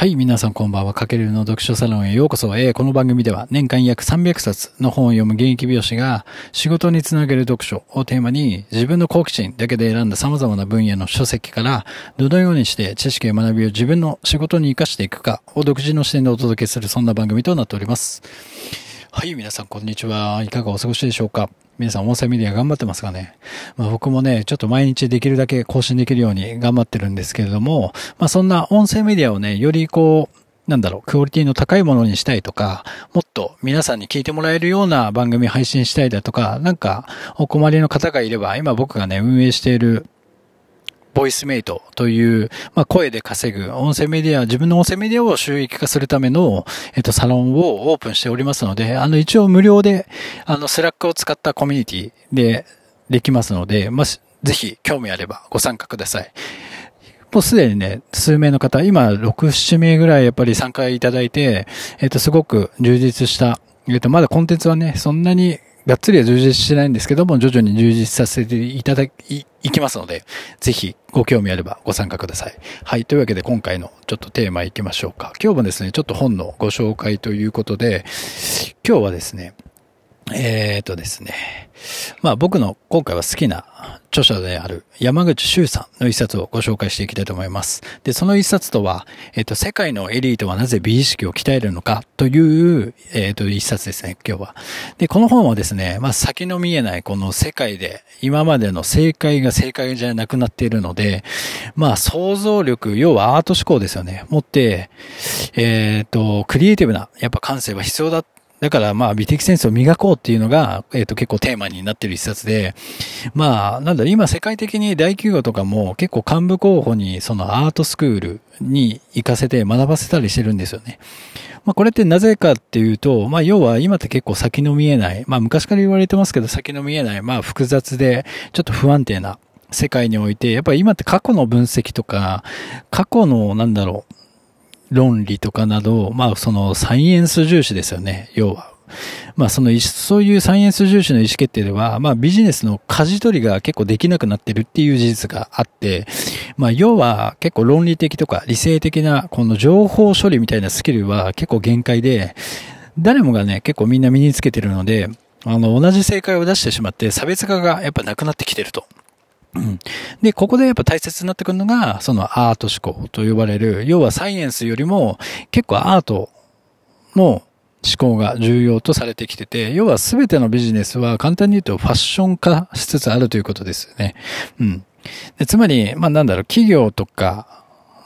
はい、皆さんこんばんは。かけるの読書サロンへようこそ。えー、この番組では年間約300冊の本を読む現役美容師が仕事につなげる読書をテーマに自分の好奇心だけで選んだ様々な分野の書籍からどのようにして知識や学びを自分の仕事に活かしていくかを独自の視点でお届けするそんな番組となっております。はい、皆さんこんにちは。いかがお過ごしでしょうか？皆さん音声メディア頑張ってますかね？まあ、僕もね、ちょっと毎日できるだけ更新できるように頑張ってるんですけれども、まあそんな音声メディアをね、よりこう、なんだろう、クオリティの高いものにしたいとか、もっと皆さんに聞いてもらえるような番組配信したいだとか、なんかお困りの方がいれば、今僕がね、運営しているボイスメイトという、まあ、声で稼ぐ音声メディア、自分の音声メディアを収益化するための、えっと、サロンをオープンしておりますので、あの、一応無料で、あの、 Slack を使ったコミュニティでできますので、まあ、ぜひ興味あればご参加ください。もうすでにね、数名の方、今、6、7名ぐらいやっぱり参加いただいて、えっと、すごく充実した、えっと、まだコンテンツはね、そんなにがっつりは充実してないんですけども、徐々に充実させていただき、いきますので、ぜひご興味あればご参加ください。はい。というわけで今回のちょっとテーマいきましょうか。今日もですね、ちょっと本のご紹介ということで、今日はですね、えー、とですね。まあ僕の今回は好きな著者である山口周さんの一冊をご紹介していきたいと思います。で、その一冊とは、えっ、と、世界のエリートはなぜ美意識を鍛えるのかという、えっ、と、一冊ですね、今日は。で、この本はですね、まあ先の見えないこの世界で今までの正解が正解じゃなくなっているので、まあ想像力、要はアート思考ですよね。持って、えっ、と、クリエイティブな、やっぱ感性は必要だだからまあ美的センスを磨こうっていうのが、えっ、ー、と結構テーマになってる一冊で、まあなんだ、今世界的に大企業とかも結構幹部候補にそのアートスクールに行かせて学ばせたりしてるんですよね。まあこれってなぜかっていうと、まあ要は今って結構先の見えない、まあ昔から言われてますけど先の見えない、まあ複雑でちょっと不安定な世界において、やっぱり今って過去の分析とか、過去のなんだろう、論理とかなど、まあそのサイエンス重視ですよね、要は。まあその、そういうサイエンス重視の意思決定では、まあビジネスの舵取りが結構できなくなってるっていう事実があって、まあ要は結構論理的とか理性的なこの情報処理みたいなスキルは結構限界で、誰もがね、結構みんな身につけてるので、あの、同じ正解を出してしまって差別化がやっぱなくなってきてると。うん。で、ここでやっぱ大切になってくるのが、そのアート思考と呼ばれる、要はサイエンスよりも結構アートの思考が重要とされてきてて、要は全てのビジネスは簡単に言うとファッション化しつつあるということですよね。うん。でつまり、まあなんだろう、企業とか、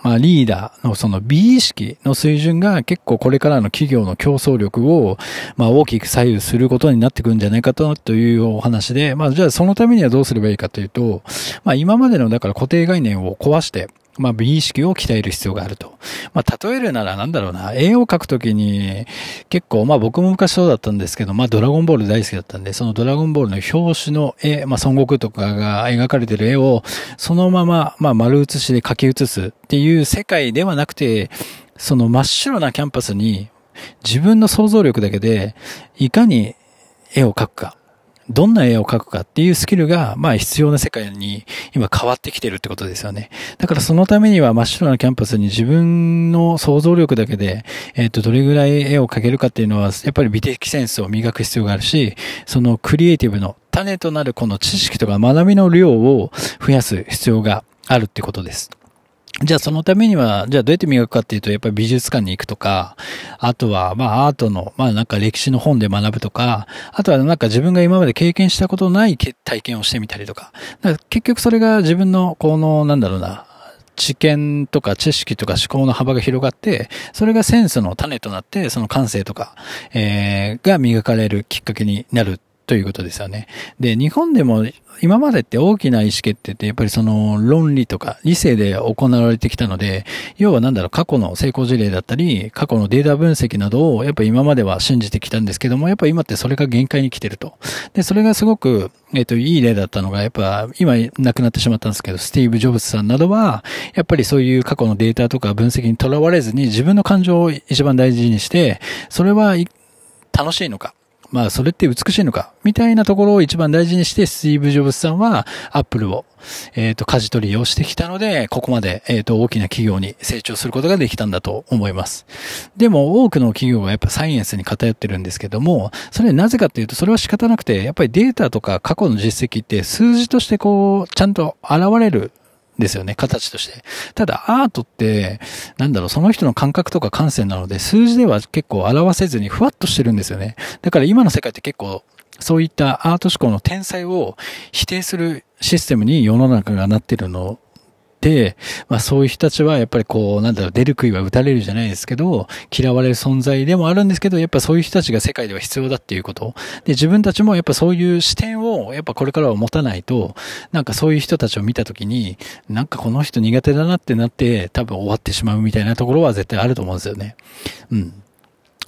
まあ、リーダーのその美意識の水準が結構これからの企業の競争力を、まあ、大きく左右することになってくるんじゃないかというお話で、まあ、じゃあそのためにはどうすればいいかというと、まあ、今までのだから固定概念を壊して、まあ、美意識を鍛える必要があると。まあ、例えるならなんだろうな、絵を描くときに、結構、まあ僕も昔そうだったんですけど、まあドラゴンボール大好きだったんで、そのドラゴンボールの表紙の絵、まあ孫悟空とかが描かれてる絵を、そのまま、まあ丸写しで描き写すっていう世界ではなくて、その真っ白なキャンパスに、自分の想像力だけで、いかに絵を描くか。どんな絵を描くかっていうスキルが、まあ必要な世界に今変わってきてるってことですよね。だからそのためには真っ白なキャンパスに自分の想像力だけで、えっ、と、どれぐらい絵を描けるかっていうのは、やっぱり美的センスを磨く必要があるし、そのクリエイティブの種となるこの知識とか学びの量を増やす必要があるってことです。じゃあそのためには、じゃあどうやって磨くかっていうと、やっぱり美術館に行くとか、あとは、まあアートの、まあなんか歴史の本で学ぶとか、あとはなんか自分が今まで経験したことない体験をしてみたりとか。か結局それが自分の、この、なんだろうな、知見とか知識とか思考の幅が広がって、それがセンスの種となって、その感性とか、えー、が磨かれるきっかけになるということですよね。で、日本でも今までって大きな意思決定ってやっぱりその論理とか理性で行われてきたので、要はなんだろう、過去の成功事例だったり、過去のデータ分析などをやっぱ今までは信じてきたんですけども、やっぱ今ってそれが限界に来てると。で、それがすごく、えっ、と、いい例だったのが、やっぱ今亡くなってしまったんですけど、スティーブ・ジョブズさんなどは、やっぱりそういう過去のデータとか分析にとらわれずに自分の感情を一番大事にして、それは楽しいのかまあ、それって美しいのかみたいなところを一番大事にして、スティーブ・ジョブズさんは、アップルを、えっ、と、舵取りをしてきたので、ここまで、えっ、と、大きな企業に成長することができたんだと思います。でも、多くの企業はやっぱサイエンスに偏ってるんですけども、それなぜかっていうと、それは仕方なくて、やっぱりデータとか過去の実績って数字としてこう、ちゃんと現れるですよね、形として。ただ、アートって、なんだろう、その人の感覚とか感性なので、数字では結構表せずにふわっとしてるんですよね。だから今の世界って結構、そういったアート思考の天才を否定するシステムに世の中がなってるの、まあそういう人たちはやっぱりこう、なんだろう、出る杭は打たれるじゃないですけど、嫌われる存在でもあるんですけど、やっぱそういう人たちが世界では必要だっていうこと。で、自分たちもやっぱそういう視点を、やっぱこれからは持たないと、なんかそういう人たちを見たときに、なんかこの人苦手だなってなって、多分終わってしまうみたいなところは絶対あると思うんですよね。うん。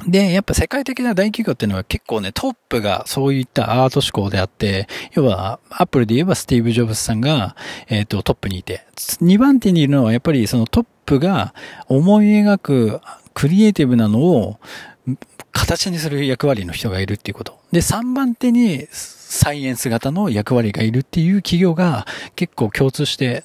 で、やっぱ世界的な大企業っていうのは結構ね、トップがそういったアート思考であって、要は、アップルで言えばスティーブ・ジョブズさんが、えっ、ー、と、トップにいて、2番手にいるのはやっぱりそのトップが思い描くクリエイティブなのを形にする役割の人がいるっていうこと。で、3番手にサイエンス型の役割がいるっていう企業が結構共通して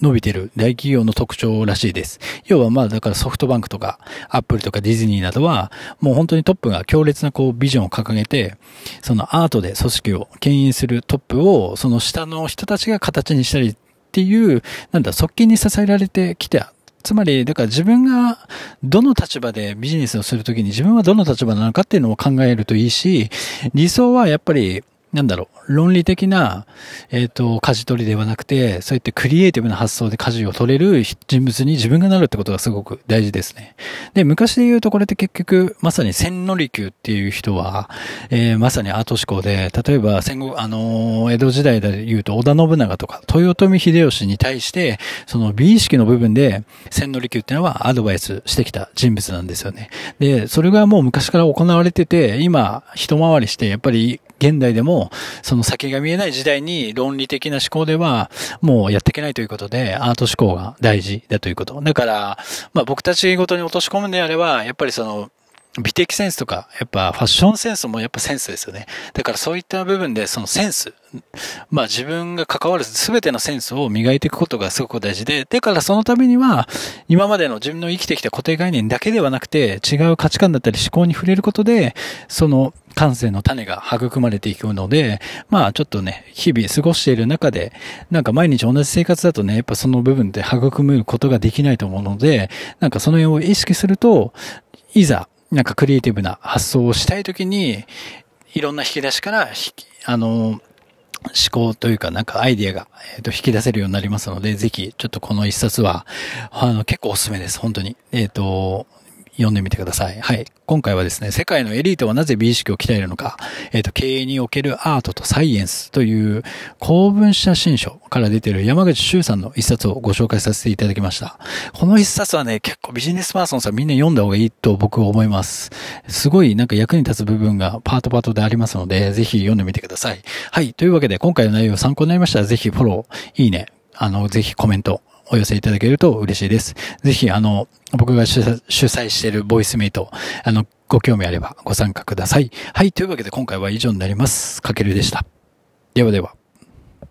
伸びてる大企業の特徴らしいです。要はまあだからソフトバンクとかアップルとかディズニーなどはもう本当にトップが強烈なこうビジョンを掲げてそのアートで組織を牽引するトップをその下の人たちが形にしたりっていう、なんだ、側近に支えられてきたつまり、だから自分がどの立場でビジネスをするときに自分はどの立場なのかっていうのを考えるといいし、理想はやっぱりなんだろう、論理的な、えっ、ー、と、舵取りではなくて、そういったクリエイティブな発想で舵を取れる人物に自分がなるってことがすごく大事ですね。で、昔で言うとこれって結局、まさに千利休っていう人は、えー、まさにアート思考で、例えば戦後、あの、江戸時代で言うと織田信長とか、豊臣秀吉に対して、その美意識の部分で、千利休っていうのはアドバイスしてきた人物なんですよね。で、それがもう昔から行われてて、今、一回りして、やっぱり現代でも、その先が見えない時代に論理的な思考では、もうやっていけないということで、アート思考が大事だということ。だから、まあ僕たちごとに落とし込むんであれば、やっぱりその、美的センスとか、やっぱファッションセンスもやっぱセンスですよね。だからそういった部分でそのセンス、まあ自分が関わる全てのセンスを磨いていくことがすごく大事で、だからそのためには、今までの自分の生きてきた固定概念だけではなくて、違う価値観だったり思考に触れることで、その感性の種が育まれていくので、まあちょっとね、日々過ごしている中で、なんか毎日同じ生活だとね、やっぱその部分で育むことができないと思うので、なんかその辺を意識すると、いざなんかクリエイティブな発想をしたいときに、いろんな引き出しから、あの、思考というかなんかアイディアが、えー、と引き出せるようになりますので、ぜひちょっとこの一冊は、あの結構おすすめです、本当に。えっ、ー、と、読んでみてください。はい。今回はですね、世界のエリートはなぜ美意識を鍛えるのか、えっ、ー、と、経営におけるアートとサイエンスという公文写真書から出ている山口周さんの一冊をご紹介させていただきました。この一冊はね、結構ビジネスパーソンさんみんな読んだ方がいいと僕は思います。すごいなんか役に立つ部分がパートパートでありますので、ぜひ読んでみてください。はい。というわけで今回の内容参考になりましたら、ぜひフォロー、いいね、あの、ぜひコメント、お寄せいただけると嬉しいです。ぜひ、あの、僕が主催しているボイスメイト、あの、ご興味あればご参加ください。はい、というわけで今回は以上になります。かけるでした。ではでは。